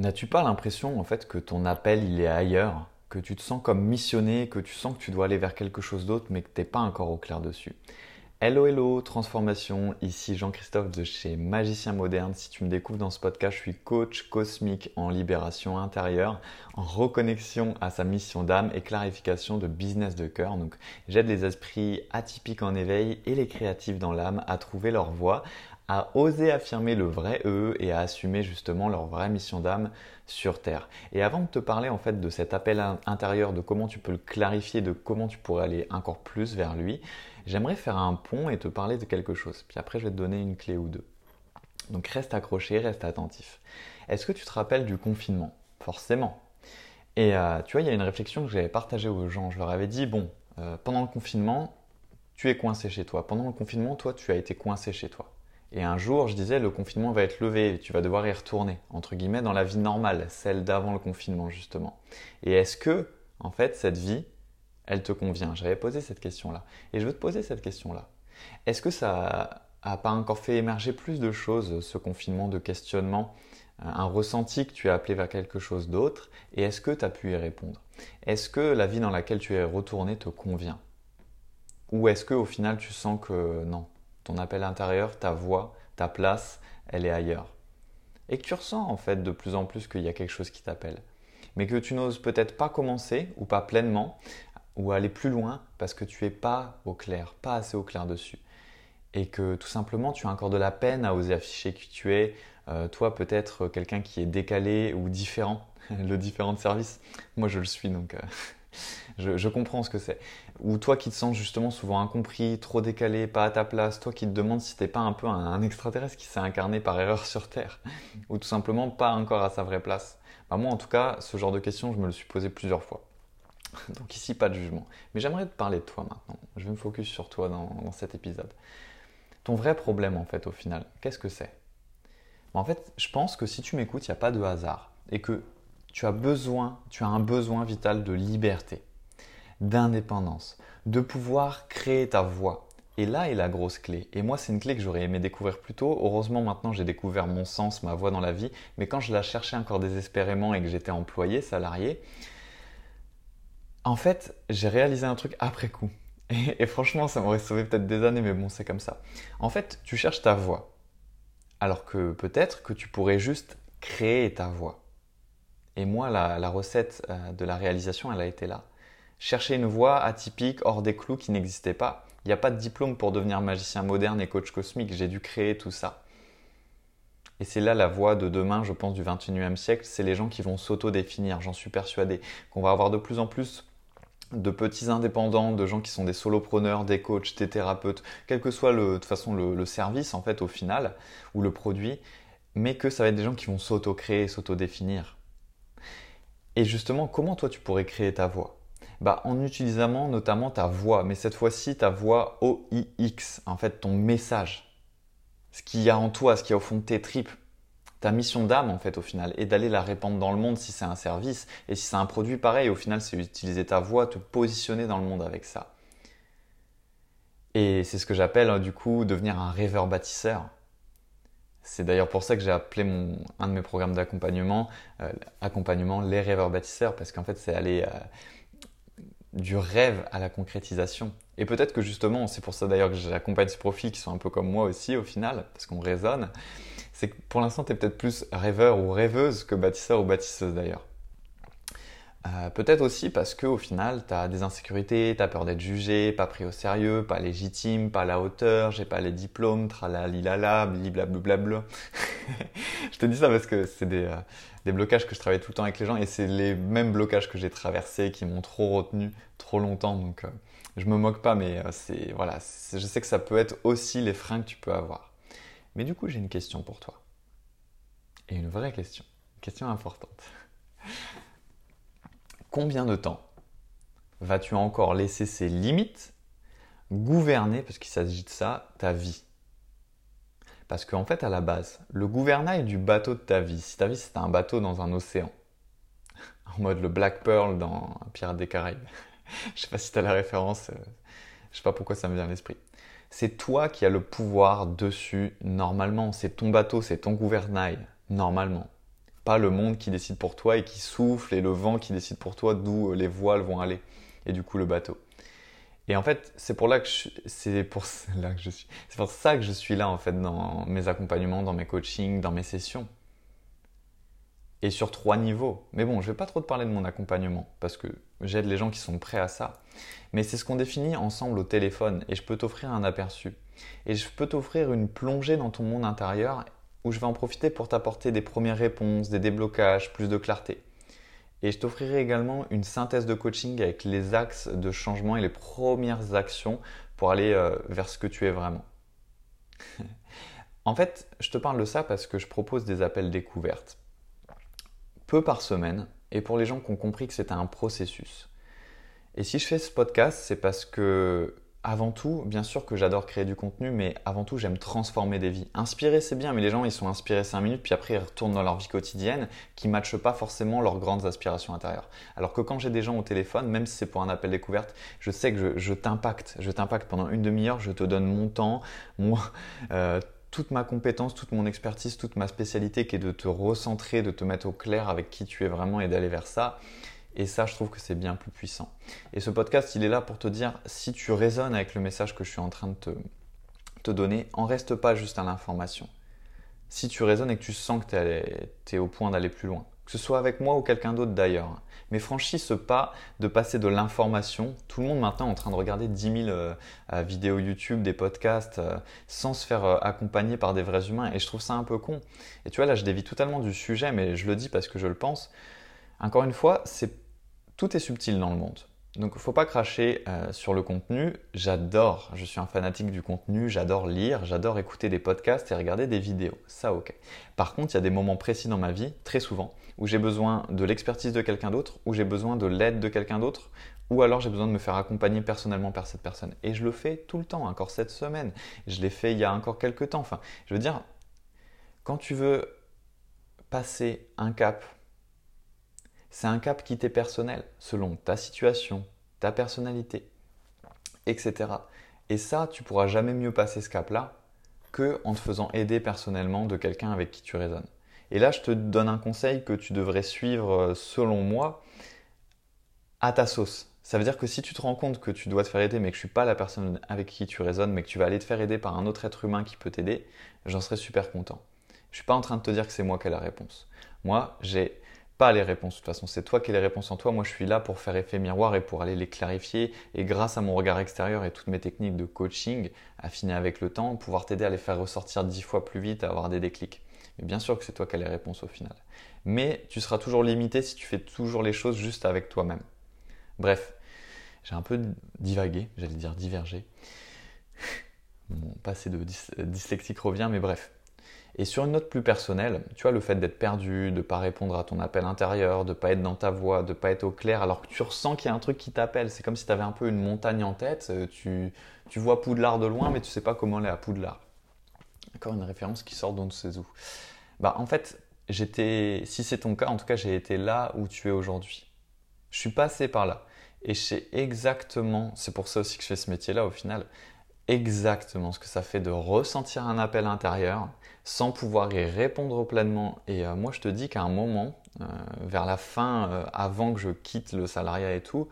N'as-tu pas l'impression en fait que ton appel il est ailleurs, que tu te sens comme missionné, que tu sens que tu dois aller vers quelque chose d'autre mais que tu n'es pas encore au clair dessus? Hello hello, transformation, ici Jean-Christophe de chez Magicien Moderne. Si tu me découvres dans ce podcast, je suis coach cosmique en libération intérieure, en reconnexion à sa mission d'âme et clarification de business de cœur. Donc j'aide les esprits atypiques en éveil et les créatifs dans l'âme à trouver leur voie, à oser affirmer le vrai eux et à assumer justement leur vraie mission d'âme sur Terre. Et avant de te parler en fait de cet appel intérieur, de comment tu peux le clarifier, de comment tu pourrais aller encore plus vers lui, j'aimerais faire un pont et te parler de quelque chose. Puis après, je vais te donner une clé ou deux. Donc reste accroché, reste attentif. Est-ce que tu te rappelles du confinement? Forcément. Et euh, tu vois, il y a une réflexion que j'avais partagée aux gens. Je leur avais dit, bon, euh, pendant le confinement, tu es coincé chez toi. Pendant le confinement, toi, tu as été coincé chez toi. Et un jour, je disais, le confinement va être levé, tu vas devoir y retourner, entre guillemets, dans la vie normale, celle d'avant le confinement, justement. Et est-ce que, en fait, cette vie, elle te convient J'avais posé cette question-là. Et je veux te poser cette question-là. Est-ce que ça a pas encore fait émerger plus de choses, ce confinement de questionnement, un ressenti que tu as appelé vers quelque chose d'autre Et est-ce que tu as pu y répondre? Est-ce que la vie dans laquelle tu es retourné te convient? Ou est-ce que au final tu sens que non, ton appel intérieur, ta voix, ta place, elle est ailleurs. Et que tu ressens en fait de plus en plus qu'il y a quelque chose qui t'appelle. Mais que tu n'oses peut-être pas commencer ou pas pleinement ou aller plus loin parce que tu es pas au clair, pas assez au clair dessus. Et que tout simplement tu as encore de la peine à oser afficher qui tu es, euh, toi peut-être quelqu'un qui est décalé ou différent, le différent de service. Moi je le suis donc. Euh, je, comprends ce que c'est. Ou toi qui te sens justement souvent incompris, trop décalé, pas à ta place, toi qui te demandes si t'es pas un peu un, extraterrestre qui s'est incarné par erreur sur Terre, ou tout simplement pas encore à sa vraie place. Bah, moi en tout cas, ce genre de questions, je me le suis posé plusieurs fois. Donc ici, pas de jugement. Mais j'aimerais te parler de toi maintenant. Je vais me focus sur toi dans, cet épisode. Ton vrai problème en fait au final, qu'est-ce que c'est? Bah, En fait, je pense que si tu m'écoutes, il n'y a pas de hasard. Et que tu as besoin, tu as un besoin vital de liberté, d'indépendance, de pouvoir créer ta voix. Et là est la grosse clé. Et moi, c'est une clé que j'aurais aimé découvrir plus tôt. Heureusement, maintenant, j'ai découvert mon sens, ma voix dans la vie. Mais quand je la cherchais encore désespérément et que j'étais employé, salarié, en fait, j'ai réalisé un truc après coup. Et, franchement, ça m'aurait sauvé peut-être des années, mais bon, c'est comme ça. En fait, tu cherches ta voix. Alors que peut-être que tu pourrais juste créer ta voix. Et moi, la, recette euh, de la réalisation, elle a été là. Chercher une voie atypique, hors des clous qui n'existait pas. Il n'y a pas de diplôme pour devenir magicien moderne et coach cosmique. J'ai dû créer tout ça. Et c'est là la voie de demain, je pense, du 21e siècle. C'est les gens qui vont s'auto-définir. J'en suis persuadé qu'on va avoir de plus en plus de petits indépendants, de gens qui sont des solopreneurs, des coachs, des thérapeutes, quel que soit le, de toute façon le, service en fait au final ou le produit, mais que ça va être des gens qui vont s'auto-créer, s'auto-définir. Et justement, comment toi tu pourrais créer ta voix? Bah, En utilisant notamment ta voix, mais cette fois-ci ta voix OIX, en fait ton message. Ce qu'il y a en toi, ce qu'il y a au fond de tes tripes. Ta mission d'âme en fait au final, et d'aller la répandre dans le monde si c'est un service, et si c'est un produit pareil, au final c'est utiliser ta voix, te positionner dans le monde avec ça. Et c'est ce que j'appelle hein, du coup devenir un rêveur bâtisseur. C'est d'ailleurs pour ça que j'ai appelé mon, un de mes programmes d'accompagnement, euh, accompagnement les rêveurs bâtisseurs, parce qu'en fait c'est aller euh, du rêve à la concrétisation. Et peut-être que justement, c'est pour ça d'ailleurs que j'accompagne ce profil qui sont un peu comme moi aussi au final, parce qu'on raisonne, c'est que pour l'instant tu es peut-être plus rêveur ou rêveuse que bâtisseur ou bâtisseuse d'ailleurs. Euh, peut-être aussi parce que au final, tu as des insécurités, tu as peur d'être jugé, pas pris au sérieux, pas légitime, pas à la hauteur, j'ai pas les diplômes, tralalilala, blablablabla. je te dis ça parce que c'est des, euh, des, blocages que je travaille tout le temps avec les gens et c'est les mêmes blocages que j'ai traversés qui m'ont trop retenu trop longtemps. Donc euh, je me moque pas, mais c'est voilà, je sais que ça peut être aussi les freins que tu peux avoir. Mais du coup, j'ai une question pour toi. Et une vraie question, une question importante. Combien de temps vas-tu encore laisser ces limites gouverner, parce qu'il s'agit de ça, ta vie? Parce qu'en fait, à la base, le gouvernail du bateau de ta vie, si ta vie c'est un bateau dans un océan, en mode le Black Pearl dans Pirates des Caraïbes, je sais pas si tu as la référence, euh, je sais pas pourquoi ça me vient à l'esprit. C'est toi qui as le pouvoir dessus normalement, c'est ton bateau, c'est ton gouvernail, normalement. pas le monde qui décide pour toi et qui souffle et le vent qui décide pour toi d'où les voiles vont aller et du coup le bateau. Et en fait, c'est pour ça que je suis là en fait dans mes accompagnements, dans mes coachings, dans mes sessions. Et sur trois niveaux. Mais bon, je vais pas trop te parler de mon accompagnement parce que j'aide les gens qui sont prêts à ça. Mais c'est ce qu'on définit ensemble au téléphone et je peux t'offrir un aperçu. Et je peux t'offrir une plongée dans ton monde intérieur où je vais en profiter pour t'apporter des premières réponses, des déblocages, plus de clarté. Et je t'offrirai également une synthèse de coaching avec les axes de changement et les premières actions pour aller euh, vers ce que tu es vraiment. en fait, je te parle de ça parce que je propose des appels découvertes. Peu par semaine, et pour les gens qui ont compris que c'était un processus. Et si je fais ce podcast, c'est parce que avant tout, bien sûr que j'adore créer du contenu, mais avant tout, j'aime transformer des vies. Inspirer, c'est bien, mais les gens, ils sont inspirés 5 minutes, puis après, ils retournent dans leur vie quotidienne qui ne matchent pas forcément leurs grandes aspirations intérieures. Alors que quand j'ai des gens au téléphone, même si c'est pour un appel découverte, je sais que je, t'impacte. Je t'impacte pendant une demi-heure, je te donne mon temps, moi, euh, toute ma compétence, toute mon expertise, toute ma spécialité qui est de te recentrer, de te mettre au clair avec qui tu es vraiment et d'aller vers ça. Et ça, je trouve que c'est bien plus puissant. Et ce podcast, il est là pour te dire, si tu résonnes avec le message que je suis en train de te, donner, en reste pas juste à l'information. Si tu résonnes et que tu sens que tu es, au point d'aller plus loin, que ce soit avec moi ou quelqu'un d'autre d'ailleurs. Mais franchis ce pas de passer de l'information. Tout le monde maintenant est en train de regarder 10 000 euh, vidéos YouTube, des podcasts, euh, sans se faire euh, accompagner par des vrais humains. Et je trouve ça un peu con. Et tu vois, là, je dévie totalement du sujet, mais je le dis parce que je le pense. Encore une fois, tout est subtil dans le monde. Donc il ne faut pas cracher euh, sur le contenu. J'adore, je suis un fanatique du contenu, j'adore lire, j'adore écouter des podcasts et regarder des vidéos. Ça ok. Par contre, il y a des moments précis dans ma vie, très souvent, où j'ai besoin de l'expertise de quelqu'un d'autre, où j'ai besoin de l'aide de quelqu'un d'autre, ou alors j'ai besoin de me faire accompagner personnellement par cette personne. Et je le fais tout le temps, encore cette semaine. Je l'ai fait il y a encore quelques temps. Enfin, je veux dire, quand tu veux passer un cap c'est un cap qui t'est personnel, selon ta situation, ta personnalité, etc. Et ça, tu pourras jamais mieux passer ce cap-là que en te faisant aider personnellement de quelqu'un avec qui tu raisonnes. Et là, je te donne un conseil que tu devrais suivre, euh, selon moi, à ta sauce. Ça veut dire que si tu te rends compte que tu dois te faire aider, mais que je suis pas la personne avec qui tu raisonnes, mais que tu vas aller te faire aider par un autre être humain qui peut t'aider, j'en serais super content. Je suis pas en train de te dire que c'est moi qui ai la réponse. Moi, j'ai pas les réponses. De toute façon, c'est toi qui as les réponses en toi. Moi, je suis là pour faire effet miroir et pour aller les clarifier. Et grâce à mon regard extérieur et toutes mes techniques de coaching affinées avec le temps, pouvoir t'aider à les faire ressortir dix fois plus vite, à avoir des déclics. Mais bien sûr que c'est toi qui as les réponses au final. Mais tu seras toujours limité si tu fais toujours les choses juste avec toi-même. Bref, j'ai un peu divagué, j'allais dire divergé. Mon passé de dyslexique revient, mais bref. Et sur une note plus personnelle, tu vois, le fait d'être perdu, de ne pas répondre à ton appel intérieur, de ne pas être dans ta voix, de ne pas être au clair, alors que tu ressens qu'il y a un truc qui t'appelle. C'est comme si tu avais un peu une montagne en tête, euh, tu, tu vois Poudlard de loin, mais tu sais pas comment aller à Poudlard. Encore une référence qui sort d'on sait où. Bah, en fait, j'étais, si c'est ton cas, en tout cas, j'ai été là où tu es aujourd'hui. Je suis passé par là. Et je sais exactement, c'est pour ça aussi que je fais ce métier-là au final, exactement ce que ça fait de ressentir un appel intérieur sans pouvoir y répondre pleinement. Et euh, moi, je te dis qu'à un moment, euh, vers la fin, euh, avant que je quitte le salariat et tout,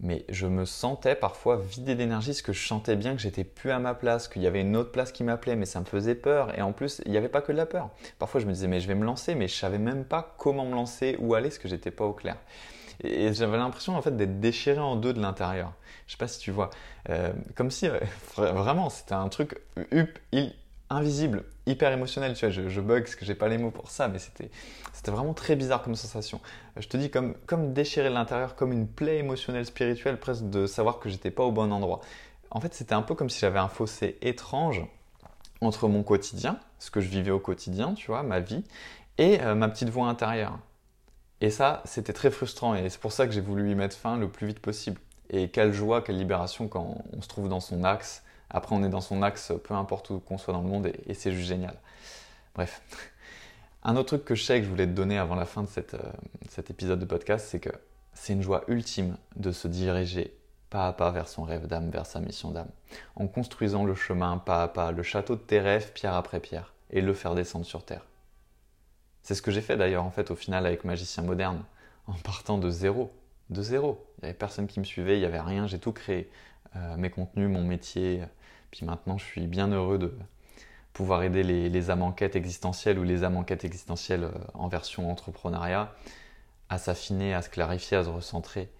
mais je me sentais parfois vidé d'énergie, parce que je sentais bien que j'étais plus à ma place, qu'il y avait une autre place qui m'appelait, mais ça me faisait peur. Et en plus, il n'y avait pas que de la peur. Parfois, je me disais, mais je vais me lancer, mais je savais même pas comment me lancer, où aller, parce que j'étais pas au clair. Et j'avais l'impression en fait d'être déchiré en deux de l'intérieur. Je sais pas si tu vois, comme si vraiment c'était un truc invisible, hyper émotionnel. Tu vois, je, bug parce que j'ai pas les mots pour ça, mais c'était, c'était vraiment très bizarre comme sensation. Je te dis comme, comme déchirer l'intérieur, comme une plaie émotionnelle, spirituelle, presque de savoir que j'étais pas au bon endroit. En fait, c'était un peu comme si j'avais un fossé étrange entre mon quotidien, ce que je vivais au quotidien, tu vois, ma vie, et euh, ma petite voix intérieure. Et ça, c'était très frustrant et c'est pour ça que j'ai voulu y mettre fin le plus vite possible. Et quelle joie, quelle libération quand on se trouve dans son axe après, on est dans son axe, peu importe où qu'on soit dans le monde, et, c'est juste génial. Bref. Un autre truc que je sais que je voulais te donner avant la fin de euh, cet épisode de podcast, c'est que c'est une joie ultime de se diriger pas à pas vers son rêve d'âme, vers sa mission d'âme, en construisant le chemin pas à pas, le château de tes rêves pierre après pierre, et le faire descendre sur terre. C'est ce que j'ai fait d'ailleurs en fait au final avec Magicien Moderne, en partant de zéro. De zéro. Il n'y avait personne qui me suivait, il n'y avait rien, j'ai tout créé. Euh, mes contenus, mon métier. Puis maintenant, je suis bien heureux de pouvoir aider les, âmes en quête existentielles ou les âmes en quête existentielles euh, en version entrepreneuriat à s'affiner, à se clarifier, à se recentrer,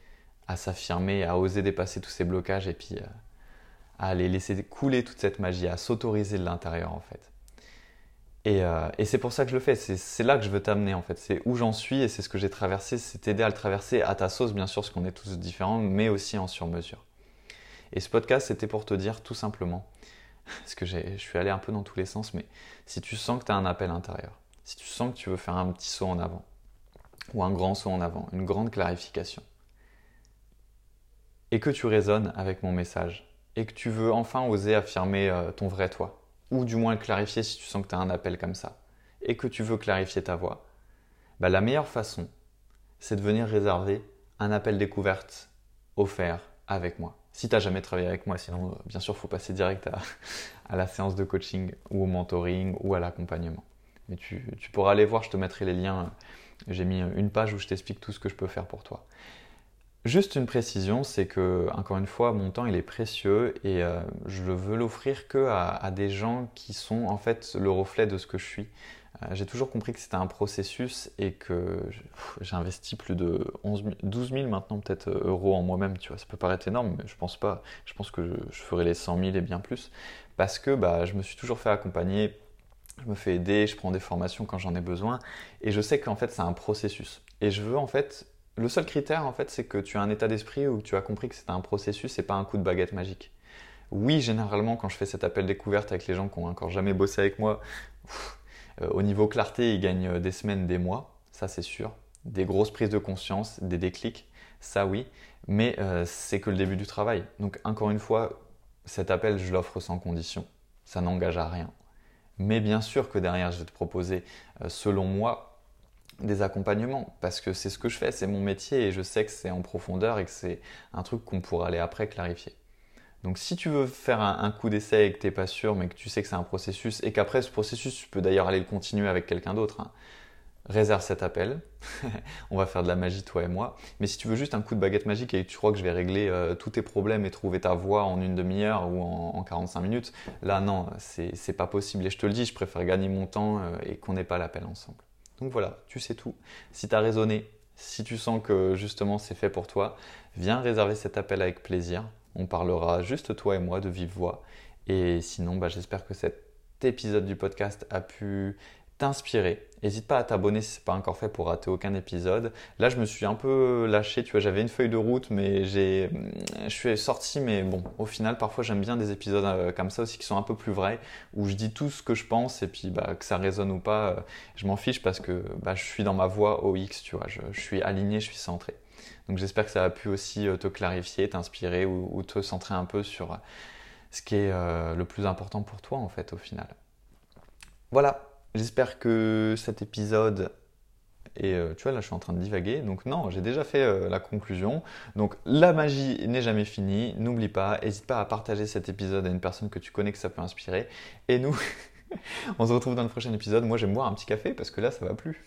à s'affirmer, à oser dépasser tous ces blocages et puis euh, à aller laisser couler toute cette magie, à s'autoriser de l'intérieur en fait. Euh, et, c'est pour ça que je le fais, c'est là que je veux t'amener en fait, c'est où j'en suis et c'est ce que j'ai traversé, c'est t'aider à le traverser à ta sauce bien sûr, parce qu'on est tous différents, mais aussi en sur-mesure. Et ce podcast, c'était pour te dire tout simplement, parce que je suis allé un peu dans tous les sens, mais si tu sens que tu as un appel intérieur, si tu sens que tu veux faire un petit saut en avant, ou un grand saut en avant, une grande clarification, et que tu résonnes avec mon message, et que tu veux enfin oser affirmer euh, ton vrai toi, ou du moins clarifier si tu sens que tu as un appel comme ça, et que tu veux clarifier ta voix, bah, la meilleure façon, c'est de venir réserver un appel découverte offert avec moi. Si tu n'as jamais travaillé avec moi, sinon, euh, bien sûr, il faut passer direct à, la séance de coaching ou au mentoring ou à l'accompagnement. Mais tu, tu, pourras aller voir, je te mettrai les liens. J'ai mis une page où je t'explique tout ce que je peux faire pour toi. Juste une précision, c'est que, encore une fois, mon temps il est précieux et euh, je veux l'offrir que à, des gens qui sont en fait le reflet de ce que je suis. Euh, j'ai toujours compris que c'était un processus et que j'ai investi plus de 11 12 000 maintenant peut-être euh, euros en moi-même. Tu vois, ça peut paraître énorme, mais je pense pas. Je pense que je, ferai les 100 000 et bien plus parce que bah, je me suis toujours fait accompagner. Je me fais aider, je prends des formations quand j'en ai besoin et je sais qu'en fait c'est un processus. Et je veux en fait le seul critère, en fait, c'est que tu as un état d'esprit où tu as compris que c'est un processus et pas un coup de baguette magique. Oui, généralement, quand je fais cet appel découverte avec les gens qui ont encore jamais bossé avec moi, au niveau clarté, ils gagnent euh, des semaines, des mois, ça c'est sûr. Des grosses prises de conscience, des déclics, ça oui. Mais euh, c'est que le début du travail. Donc, encore une fois, cet appel, je l'offre sans condition. Ça n'engage à rien. Mais bien sûr que derrière, je vais te proposer, selon moi, des accompagnements parce que c'est ce que je fais, c'est mon métier et je sais que c'est en profondeur et que c'est un truc qu'on pourra aller après clarifier. Donc si tu veux faire un, coup d'essai et que tu n'es pas sûr mais que tu sais que c'est un processus et qu'après ce processus tu peux d'ailleurs aller le continuer avec quelqu'un d'autre, hein, réserve cet appel. On va faire de la magie toi et moi. Mais si tu veux juste un coup de baguette magique et que tu crois que je vais régler euh, tous tes problèmes et trouver ta voie en une demi-heure ou en, 45 minutes, là non, c'est pas possible. Et je te le dis, je préfère gagner mon temps euh, et qu'on n'ait pas l'appel ensemble. Donc voilà, tu sais tout. Si tu as raisonné, si tu sens que justement c'est fait pour toi, viens réserver cet appel avec plaisir. On parlera juste toi et moi de vive voix. Et sinon, bah, j'espère que cet épisode du podcast a pu t'inspirer. N'hésite pas à t'abonner si ce n'est pas encore fait pour rater aucun épisode. Là, je me suis un peu lâché, tu vois, j'avais une feuille de route, mais je suis sorti, mais bon, au final, parfois, j'aime bien des épisodes euh, comme ça aussi qui sont un peu plus vrais, où je dis tout ce que je pense et puis bah, que ça résonne ou pas, euh, je m'en fiche parce que bah, je suis dans ma voie OX, tu vois, je, suis aligné, je suis centré. Donc j'espère que ça a pu aussi euh, te clarifier, t'inspirer ou, te centrer un peu sur ce qui est le plus important pour toi en fait au final. Voilà, J'espère que cet épisode et euh, tu vois, là, je suis en train de divaguer. Donc, non, j'ai déjà fait euh, la conclusion. Donc, la magie n'est jamais finie. N'oublie pas, n'hésite pas à partager cet épisode à une personne que tu connais que ça peut inspirer. Et nous, on se retrouve dans le prochain épisode. Moi, je vais me boire un petit café parce que là, ça va plus.